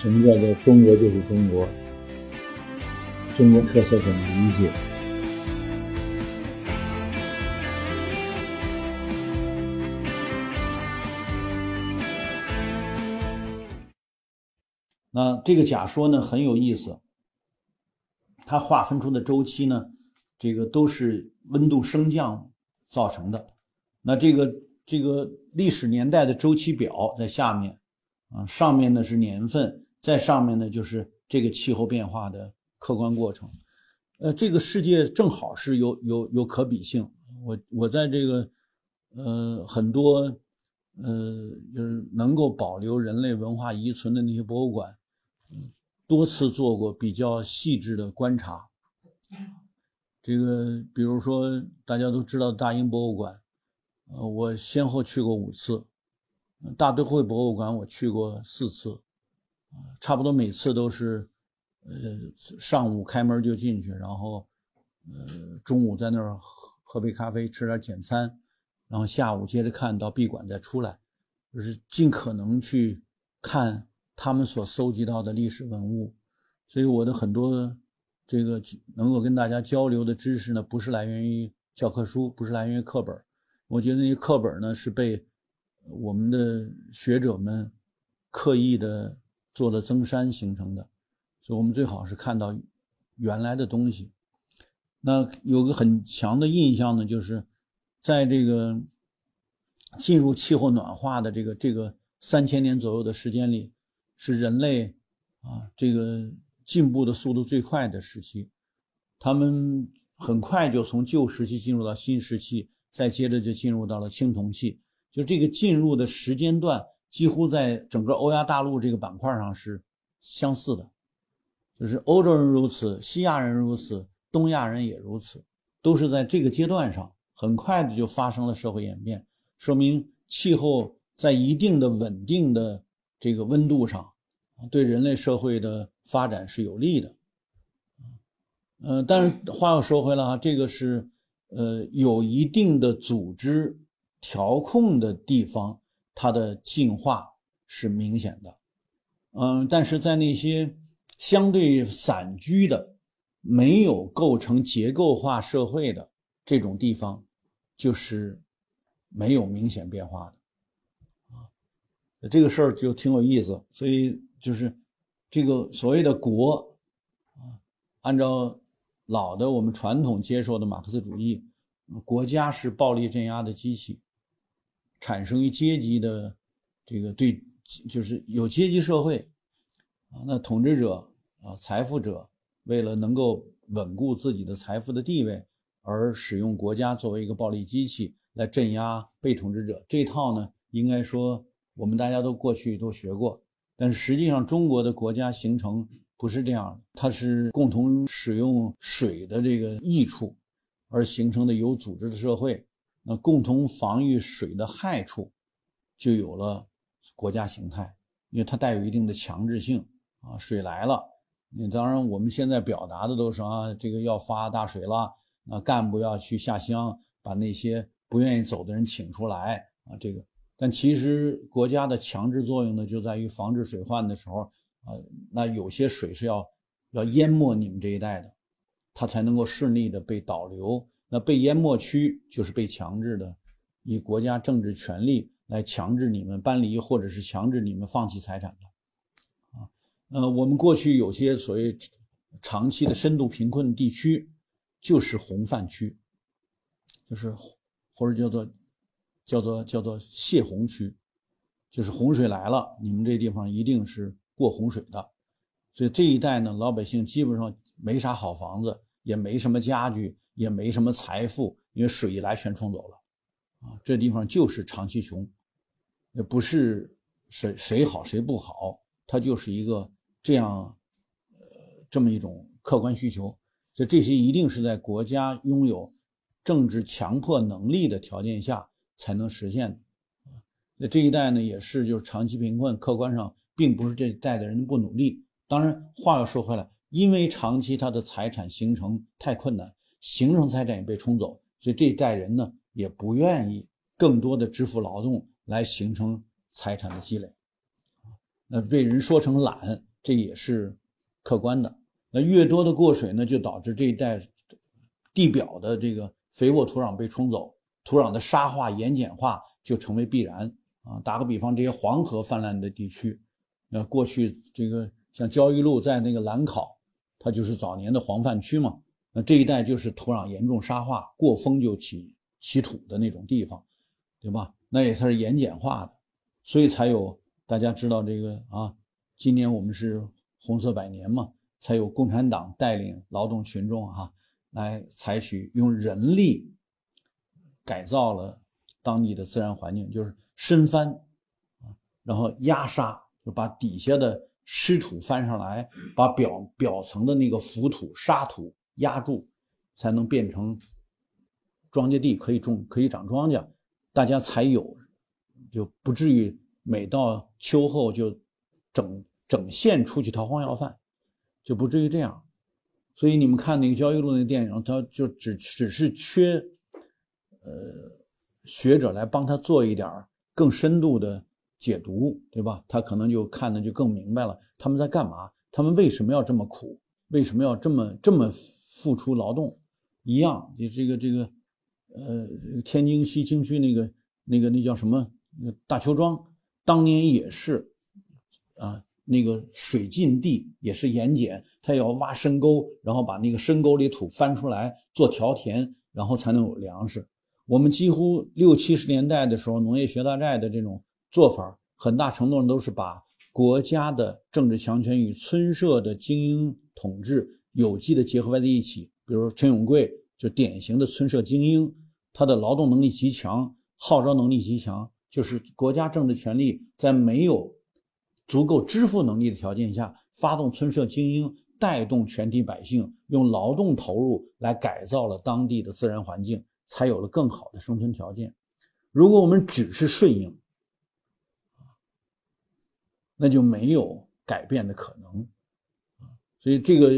什么叫做中国就是中国？中国特色怎么理解？那这个假说呢很有意思，它划分出的周期呢，这个都是温度升降造成的。那这个这个历史年代的周期表在下面，啊，上面呢是年份，在上面呢就是这个气候变化的客观过程。呃，这个世界正好是有有有可比性。我我在这个呃很多呃就是能够保留人类文化遗存的那些博物馆。多次做过比较细致的观察。这个，比如说大家都知道大英博物馆，呃，我先后去过五次；大都会博物馆我去过四次，差不多每次都是，呃，上午开门就进去，然后，呃，中午在那儿喝喝杯咖啡，吃点简餐，然后下午接着看到闭馆再出来，就是尽可能去看。他们所搜集到的历史文物，所以我的很多这个能够跟大家交流的知识呢，不是来源于教科书，不是来源于课本。我觉得那些课本呢，是被我们的学者们刻意的做了增删形成的，所以我们最好是看到原来的东西。那有个很强的印象呢，就是在这个进入气候暖化的这个这个三千年左右的时间里。是人类啊，这个进步的速度最快的时期，他们很快就从旧时期进入到新时期，再接着就进入到了青铜器。就这个进入的时间段，几乎在整个欧亚大陆这个板块上是相似的，就是欧洲人如此，西亚人如此，东亚人也如此，都是在这个阶段上很快的就发生了社会演变，说明气候在一定的稳定的。这个温度上，对人类社会的发展是有利的，嗯，但是话又说回来啊，这个是呃有一定的组织调控的地方，它的进化是明显的，嗯，但是在那些相对散居的、没有构成结构化社会的这种地方，就是没有明显变化的啊。这个事儿就挺有意思，所以就是这个所谓的国啊，按照老的我们传统接受的马克思主义，国家是暴力镇压的机器，产生于阶级的这个对，就是有阶级社会啊，那统治者啊，财富者为了能够稳固自己的财富的地位，而使用国家作为一个暴力机器来镇压被统治者，这套呢，应该说。我们大家都过去都学过，但是实际上中国的国家形成不是这样，它是共同使用水的这个益处而形成的有组织的社会，那共同防御水的害处，就有了国家形态，因为它带有一定的强制性啊，水来了，你当然我们现在表达的都是啊，这个要发大水了，那干部要去下乡把那些不愿意走的人请出来啊，这个。但其实国家的强制作用呢，就在于防治水患的时候，啊，那有些水是要要淹没你们这一带的，它才能够顺利的被导流。那被淹没区就是被强制的，以国家政治权力来强制你们搬离，或者是强制你们放弃财产的。啊，呃，我们过去有些所谓长期的深度贫困地区，就是洪泛区，就是或者叫做。叫做叫做泄洪区，就是洪水来了，你们这地方一定是过洪水的，所以这一带呢，老百姓基本上没啥好房子，也没什么家具，也没什么财富，因为水一来全冲走了，啊，这地方就是长期穷，也不是谁谁好谁不好，它就是一个这样，呃，这么一种客观需求，所以这些一定是在国家拥有政治强迫能力的条件下。才能实现的，那这一代呢也是就是长期贫困，客观上并不是这一代的人不努力。当然话又说回来，因为长期他的财产形成太困难，形成财产也被冲走，所以这一代人呢也不愿意更多的支付劳动来形成财产的积累那被人说成懒，这也是客观的。那越多的过水呢，就导致这一代地表的这个肥沃土壤被冲走，土壤的沙化、盐碱化就成为必然啊。打个比方，这些黄河泛滥的地区，那过去这个像焦裕禄在那个兰考，它就是早年的黄泛区嘛。那这一带就是土壤严重沙化，过风就起起土的那种地方，对吧？那也它是盐碱化的，所以才有大家知道这个啊。今年我们是红色百年嘛。才有共产党带领劳动群众哈，来采取用人力改造了当地的自然环境，就是深翻啊，然后压沙，就把底下的湿土翻上来，把表表层的那个浮土沙土压住，才能变成庄稼地，可以种，可以长庄稼，大家才有，就不至于每到秋后就整整线出去逃荒要饭。就不至于这样，所以你们看那个焦裕禄那电影，他就只只是缺，呃，学者来帮他做一点更深度的解读，对吧？他可能就看的就更明白了，他们在干嘛？他们为什么要这么苦？为什么要这么这么付出劳动？一样，你这个这个，呃，天津西青区那个那个那叫什么？大邱庄当年也是，啊。那个水浸地也是盐碱，它要挖深沟，然后把那个深沟里土翻出来做条田，然后才能有粮食。我们几乎六七十年代的时候，农业学大寨的这种做法，很大程度上都是把国家的政治强权与村社的精英统治有机的结合在一起。比如陈永贵就典型的村社精英，他的劳动能力极强，号召能力极强，就是国家政治权力在没有。足够支付能力的条件下，发动村社精英带动全体百姓用劳动投入来改造了当地的自然环境，才有了更好的生存条件。如果我们只是顺应，那就没有改变的可能。所以这个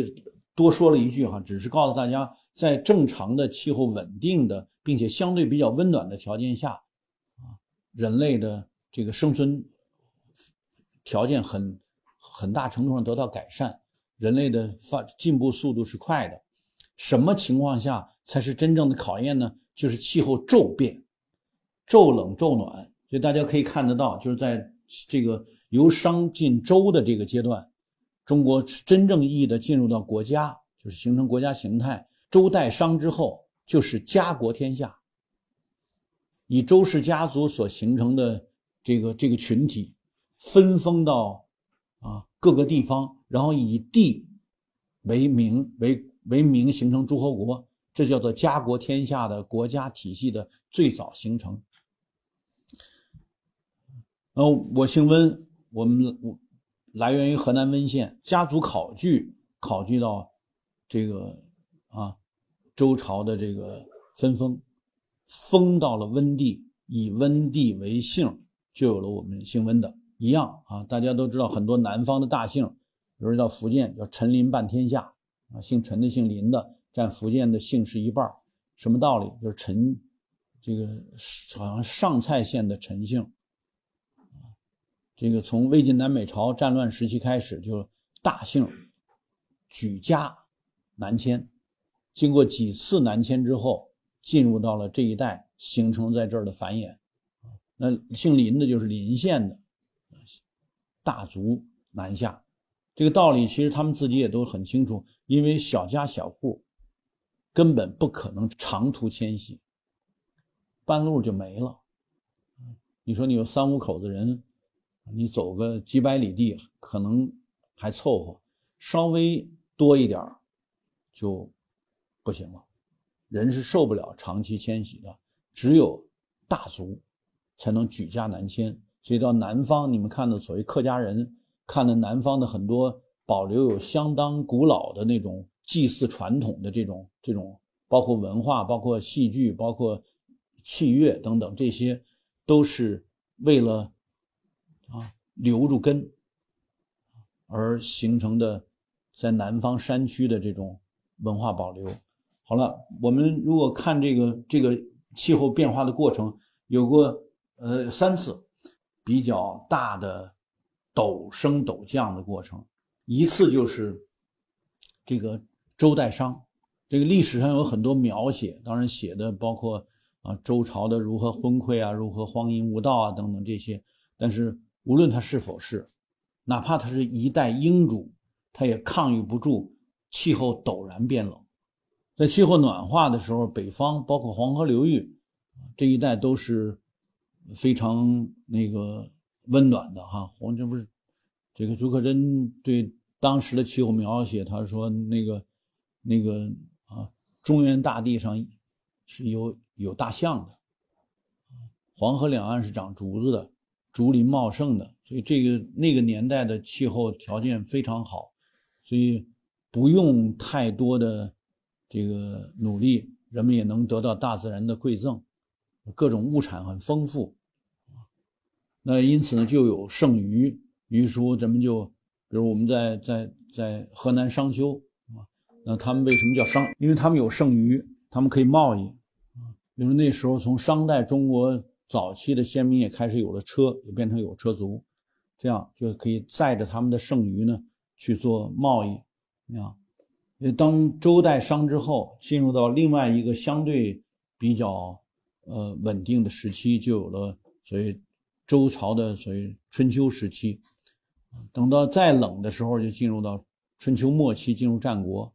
多说了一句哈，只是告诉大家，在正常的气候稳定的并且相对比较温暖的条件下，啊，人类的这个生存。条件很很大程度上得到改善，人类的发进步速度是快的。什么情况下才是真正的考验呢？就是气候骤变，骤冷骤暖。所以大家可以看得到，就是在这个由商进周的这个阶段，中国真正意义的进入到国家，就是形成国家形态。周代商之后，就是家国天下，以周氏家族所形成的这个这个群体。分封到啊各个地方，然后以地为名为为名形成诸侯国，这叫做家国天下的国家体系的最早形成。然后，我姓温，我们我来源于河南温县，家族考据考据到这个啊周朝的这个分封，封到了温地，以温地为姓，就有了我们姓温的。一样啊，大家都知道很多南方的大姓，比如到福建叫陈林半天下啊，姓陈的、姓林的占福建的姓氏一半什么道理？就是陈，这个好像上蔡县的陈姓，这个从魏晋南北朝战乱时期开始，就大姓举家南迁，经过几次南迁之后，进入到了这一带，形成在这儿的繁衍那姓林的就是临县的。大族南下，这个道理其实他们自己也都很清楚，因为小家小户根本不可能长途迁徙，半路就没了。你说你有三五口子人，你走个几百里地可能还凑合，稍微多一点就不行了。人是受不了长期迁徙的，只有大族才能举家南迁。所以到南方，你们看到所谓客家人，看到南方的很多保留有相当古老的那种祭祀传统的这种这种，包括文化、包括戏剧、包括器乐等等，这些都是为了留住根而形成的，在南方山区的这种文化保留。好了，我们如果看这个这个气候变化的过程，有过呃三次。比较大的陡升陡降的过程，一次就是这个周代商，这个历史上有很多描写，当然写的包括啊周朝的如何昏聩啊，如何荒淫无道啊等等这些。但是无论他是否是，哪怕他是一代英主，他也抗御不住气候陡然变冷。在气候暖化的时候，北方包括黄河流域这一带都是非常那个温暖的哈。黄这不是这个竺可桢对当时的气候描写，他说那个那个啊，中原大地上是有有大象的，黄河两岸是长竹子的，竹林茂盛的，所以这个那个年代的气候条件非常好，所以不用太多的。这个努力，人们也能得到大自然的馈赠，各种物产很丰富，那因此呢，就有剩余。于是咱们就，比如我们在在在河南商丘啊，那他们为什么叫商？因为他们有剩余，他们可以贸易啊。比如那时候从商代中国早期的先民也开始有了车，也变成有车族，这样就可以载着他们的剩余呢去做贸易，啊。当周代商之后，进入到另外一个相对比较呃稳定的时期，就有了所谓周朝的所谓春秋时期。等到再冷的时候，就进入到春秋末期，进入战国。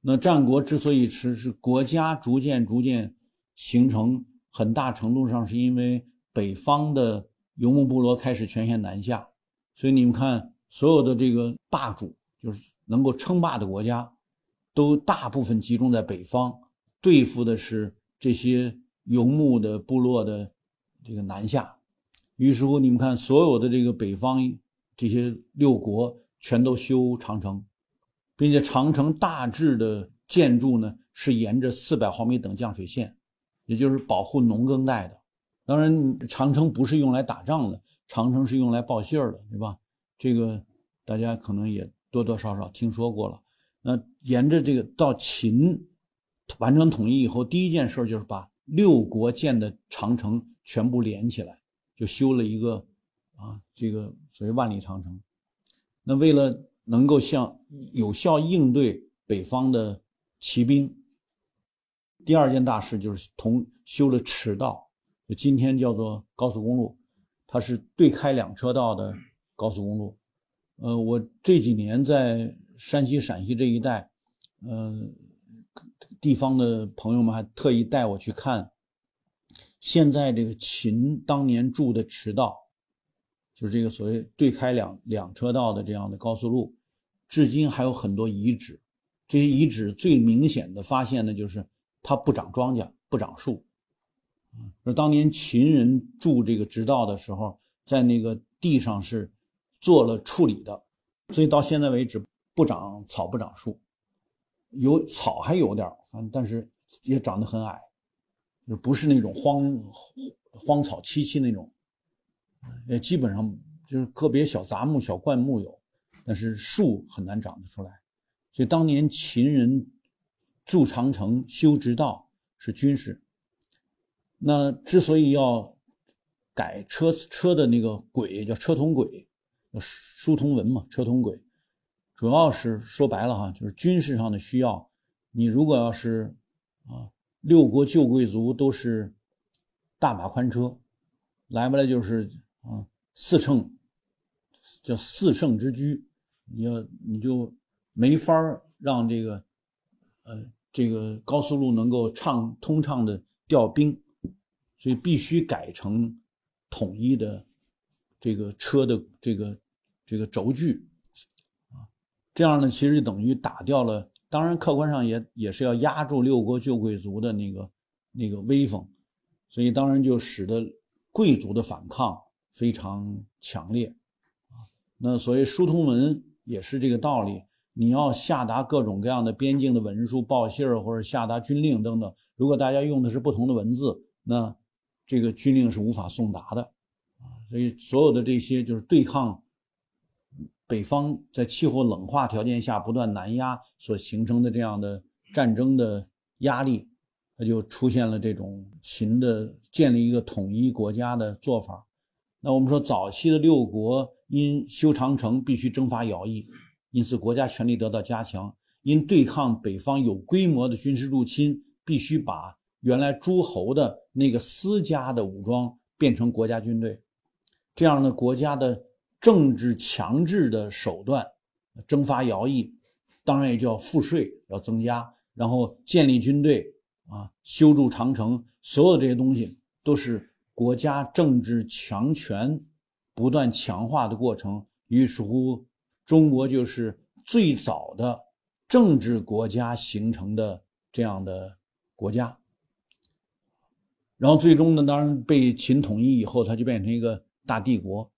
那战国之所以是是国家逐渐逐渐形成，很大程度上是因为北方的游牧部落开始全线南下，所以你们看，所有的这个霸主就是。能够称霸的国家，都大部分集中在北方，对付的是这些游牧的部落的这个南下。于是乎，你们看，所有的这个北方这些六国全都修长城，并且长城大致的建筑呢是沿着四百毫米等降水线，也就是保护农耕带的。当然，长城不是用来打仗的，长城是用来报信儿的，对吧？这个大家可能也。多多少少听说过了。那沿着这个到秦完成统一以后，第一件事就是把六国建的长城全部连起来，就修了一个啊，这个所谓万里长城。那为了能够向有效应对北方的骑兵，第二件大事就是同修了驰道，就今天叫做高速公路，它是对开两车道的高速公路。呃，我这几年在山西、陕西这一带，呃，地方的朋友们还特意带我去看，现在这个秦当年筑的驰道，就是这个所谓对开两两车道的这样的高速路，至今还有很多遗址。这些遗址最明显的发现呢，就是它不长庄稼，不长树。说当年秦人筑这个直道的时候，在那个地上是。做了处理的，所以到现在为止不长草不长树，有草还有点，但是也长得很矮，就不是那种荒荒草萋萋那种，也基本上就是个别小杂木、小灌木有，但是树很难长得出来。所以当年秦人筑长城、修直道是军事，那之所以要改车车的那个轨叫车同轨。书同文嘛，车同轨，主要是说白了哈，就是军事上的需要。你如果要是啊，六国旧贵族都是大马宽车，来不来就是啊四乘，叫四乘之居，你要你就没法让这个呃这个高速路能够畅通畅的调兵，所以必须改成统一的这个车的这个。这个轴距啊，这样呢，其实等于打掉了。当然，客观上也也是要压住六国旧贵族的那个那个威风，所以当然就使得贵族的反抗非常强烈啊。那所谓疏通文也是这个道理，你要下达各种各样的边境的文书、报信儿或者下达军令等等，如果大家用的是不同的文字，那这个军令是无法送达的啊。所以所有的这些就是对抗。北方在气候冷化条件下不断南压所形成的这样的战争的压力，它就出现了这种秦的建立一个统一国家的做法。那我们说早期的六国因修长城必须征伐徭役，因此国家权力得到加强；因对抗北方有规模的军事入侵，必须把原来诸侯的那个私家的武装变成国家军队。这样的国家的政治强制的手段，征伐徭役，当然也叫赋税要增加，然后建立军队啊，修筑长城，所有这些东西都是国家政治强权不断强化的过程。于是乎，中国就是最早的政治国家形成的这样的国家。然后最终呢，当然被秦统一以后，它就变成一个大帝国。